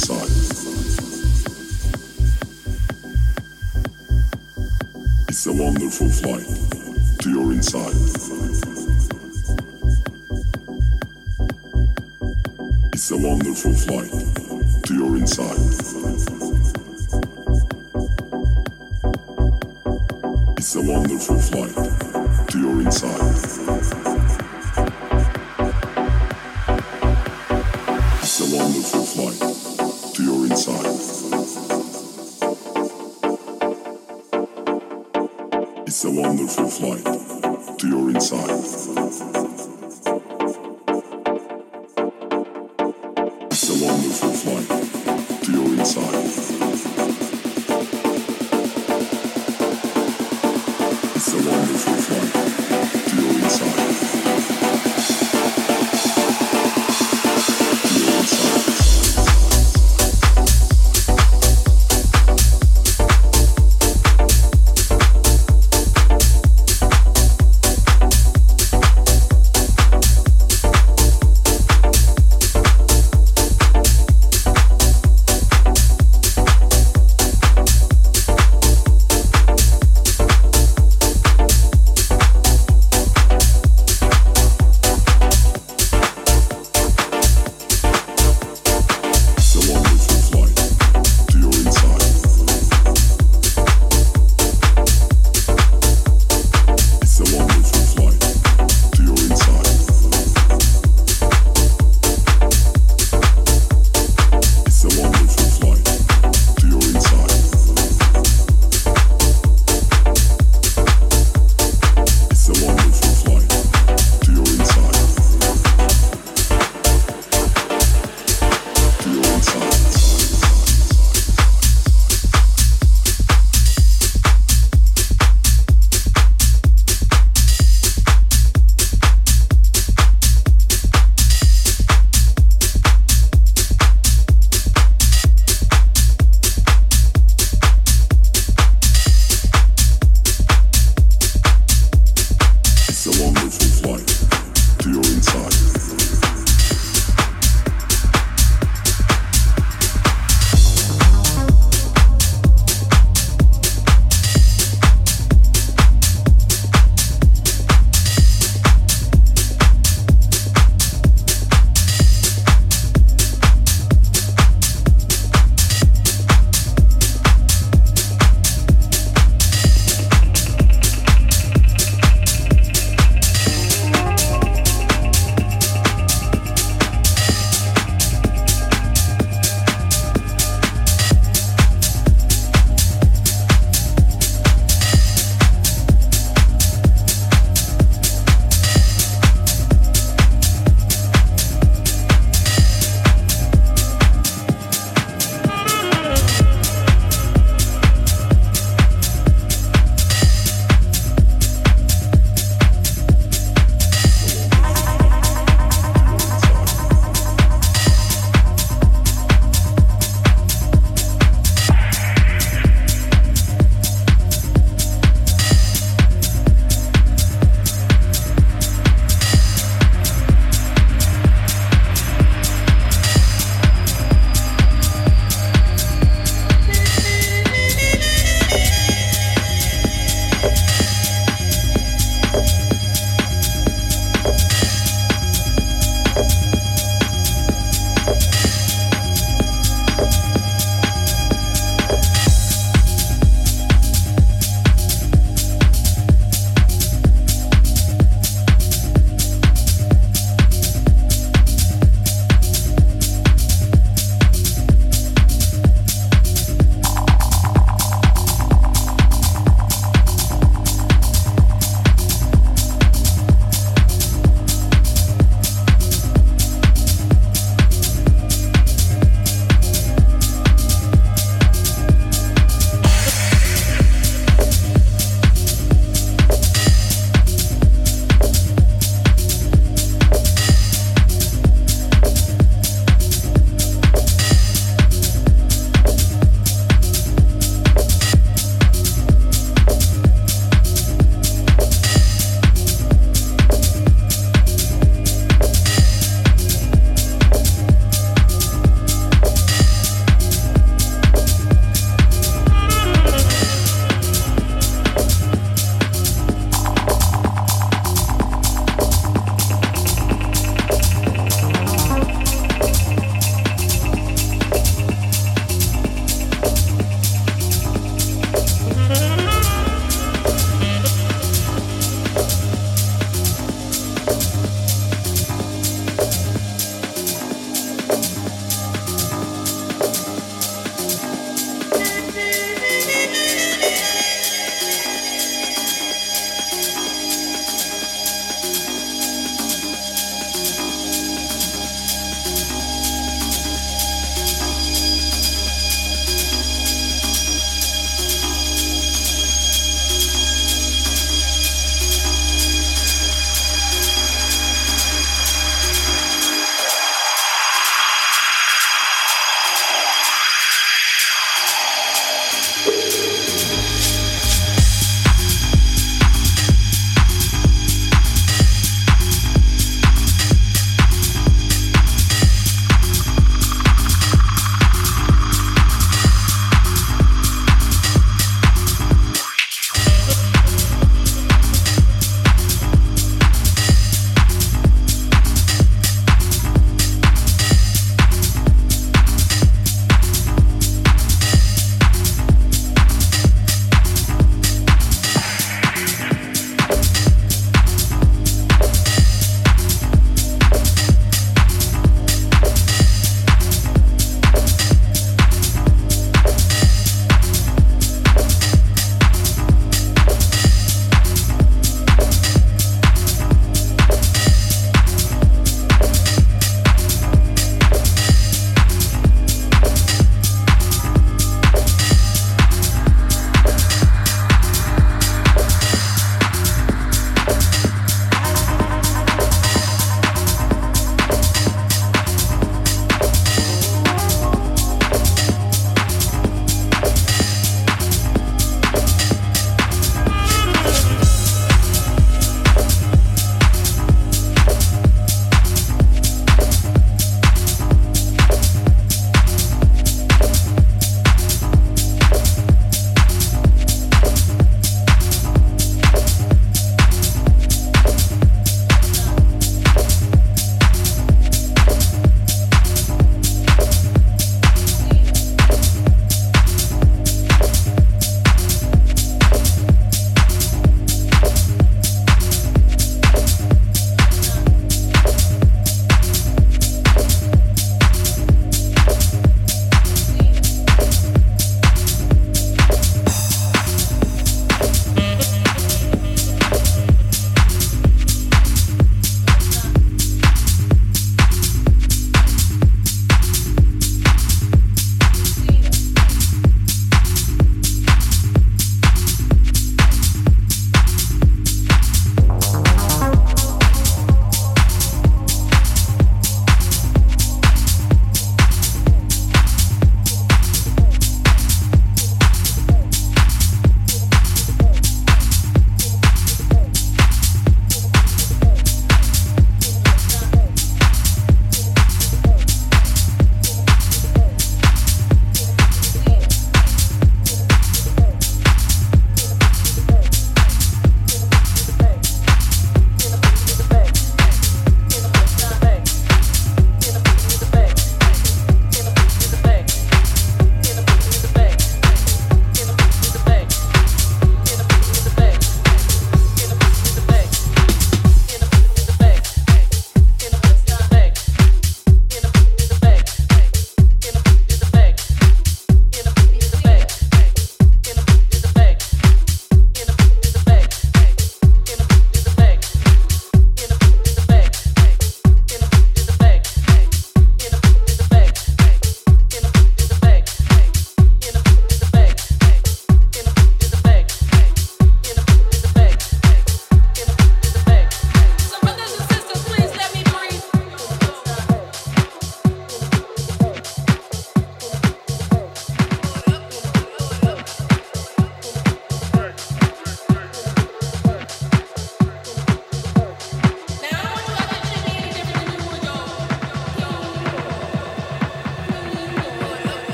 inside. It's a wonderful flight to your inside. It's a wonderful flight to your inside. It's a wonderful flight to your inside.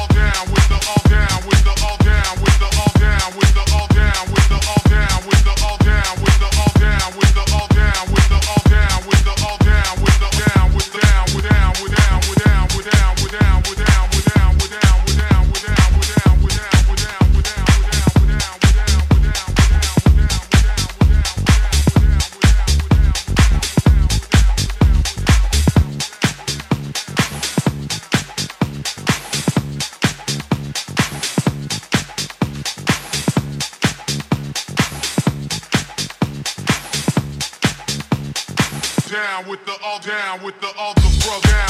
down with the all down with the all down with the all the bro down.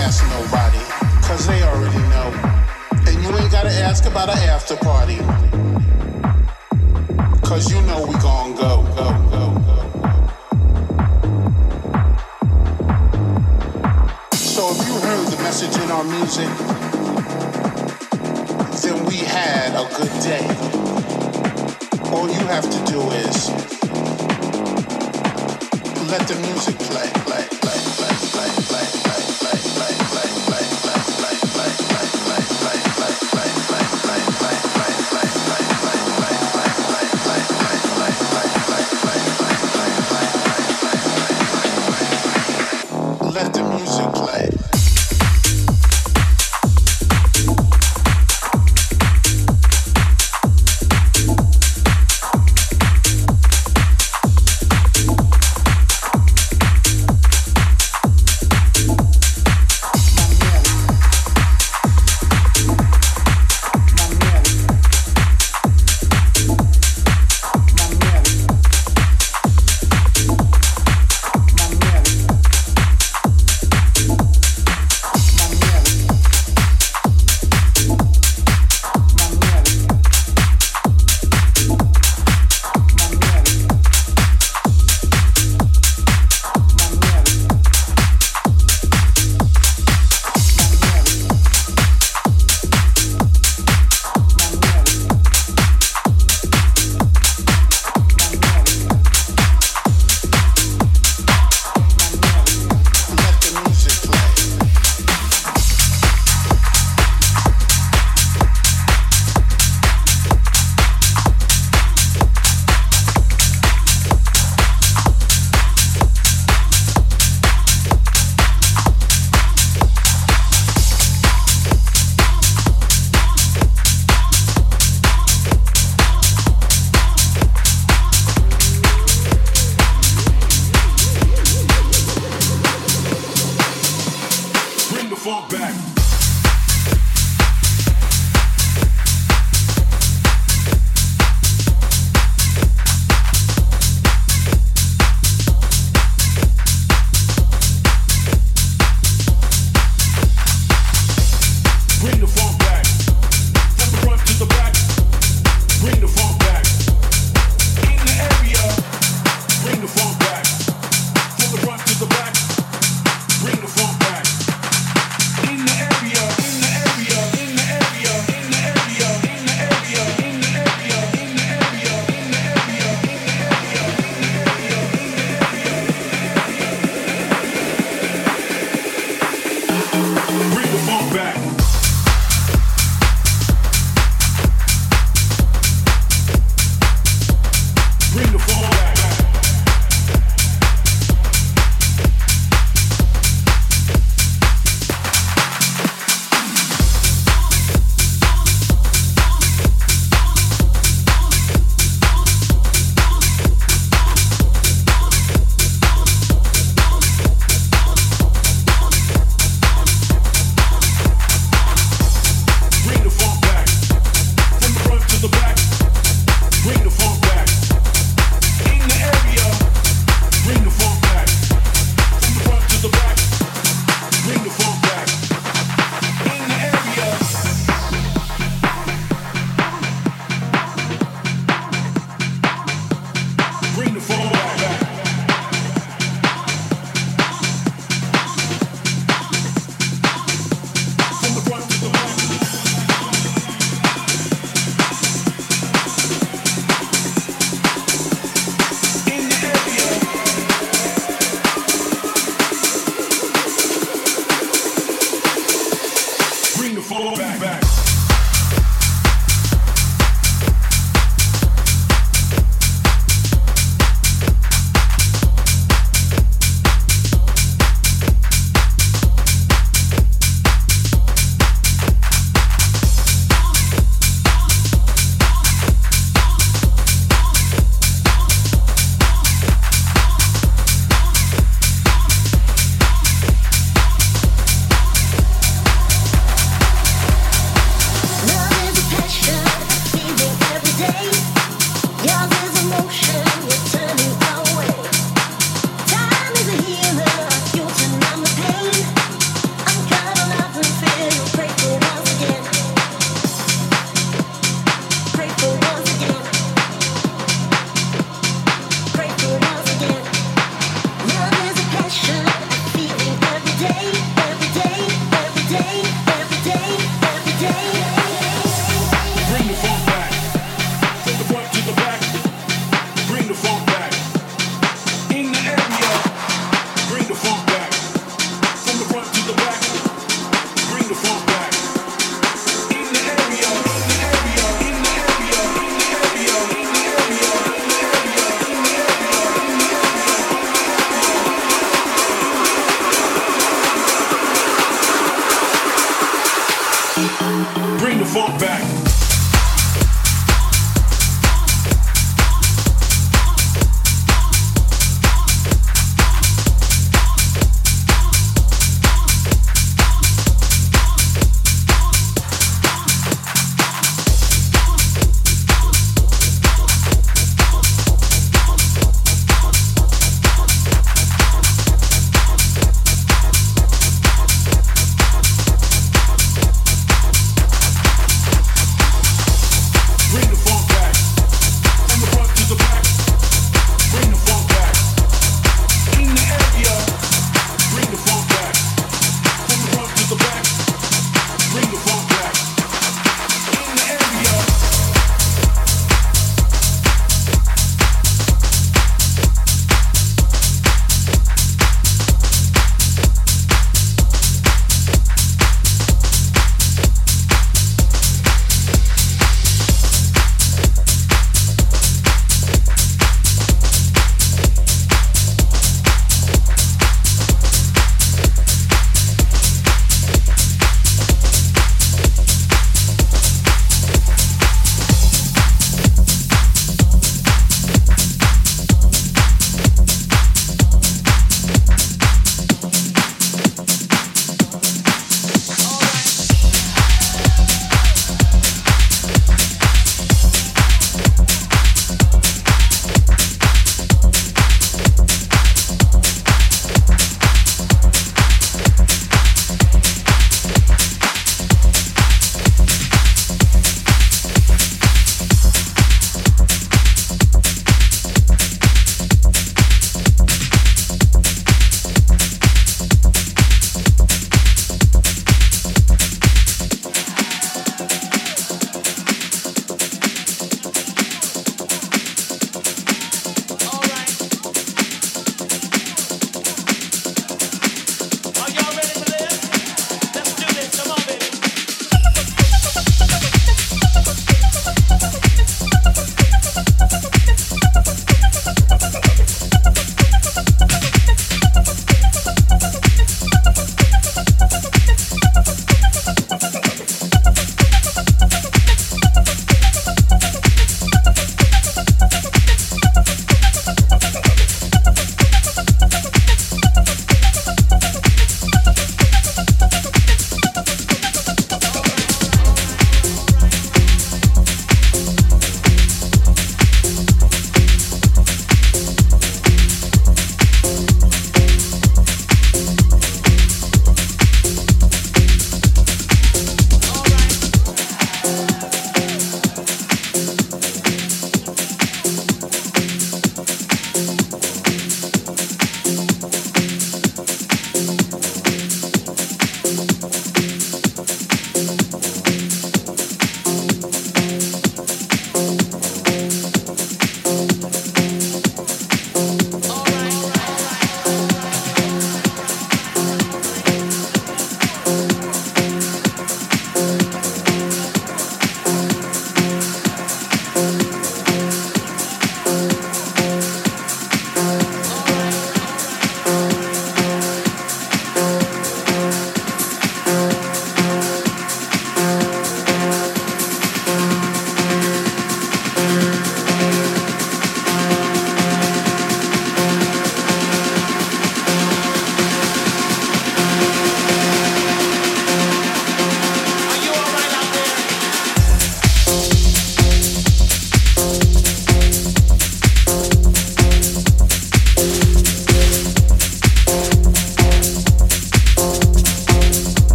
ask nobody, cause they already know. And you ain't gotta ask about an after party. Cause you know we gon' go, go, go. So if you heard the message in our music, then we had a good day. All you have to do is let the music play, play.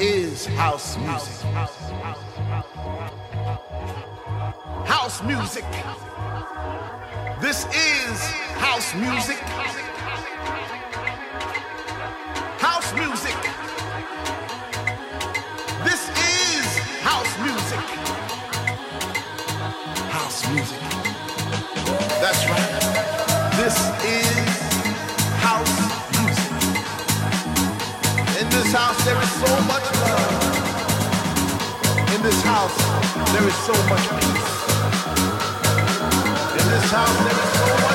Is house music. House music. This is house music. House music. This is house music. House music. That's right. This is. house there is so much peace. In this house there is so much